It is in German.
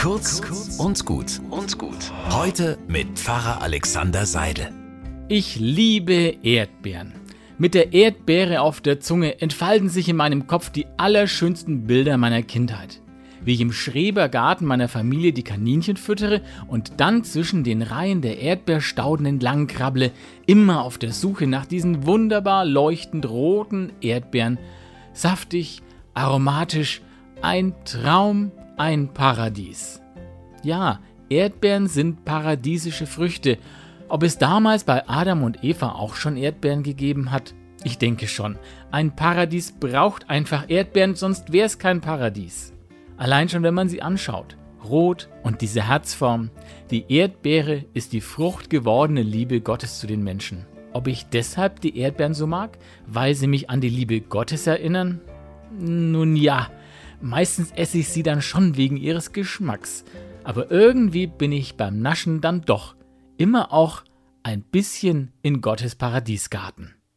Kurz und gut und gut. Heute mit Pfarrer Alexander Seidel. Ich liebe Erdbeeren. Mit der Erdbeere auf der Zunge entfalten sich in meinem Kopf die allerschönsten Bilder meiner Kindheit. Wie ich im Schrebergarten meiner Familie die Kaninchen füttere und dann zwischen den Reihen der Erdbeerstauden entlang krabble, immer auf der Suche nach diesen wunderbar leuchtend roten Erdbeeren. Saftig, aromatisch, ein Traum, ein Paradies. Ja, Erdbeeren sind paradiesische Früchte. Ob es damals bei Adam und Eva auch schon Erdbeeren gegeben hat? Ich denke schon. Ein Paradies braucht einfach Erdbeeren, sonst wäre es kein Paradies. Allein schon, wenn man sie anschaut. Rot und diese Herzform. Die Erdbeere ist die fruchtgewordene Liebe Gottes zu den Menschen. Ob ich deshalb die Erdbeeren so mag, weil sie mich an die Liebe Gottes erinnern? Nun ja, meistens esse ich sie dann schon wegen ihres Geschmacks. Aber irgendwie bin ich beim Naschen dann doch immer auch ein bisschen in Gottes Paradiesgarten.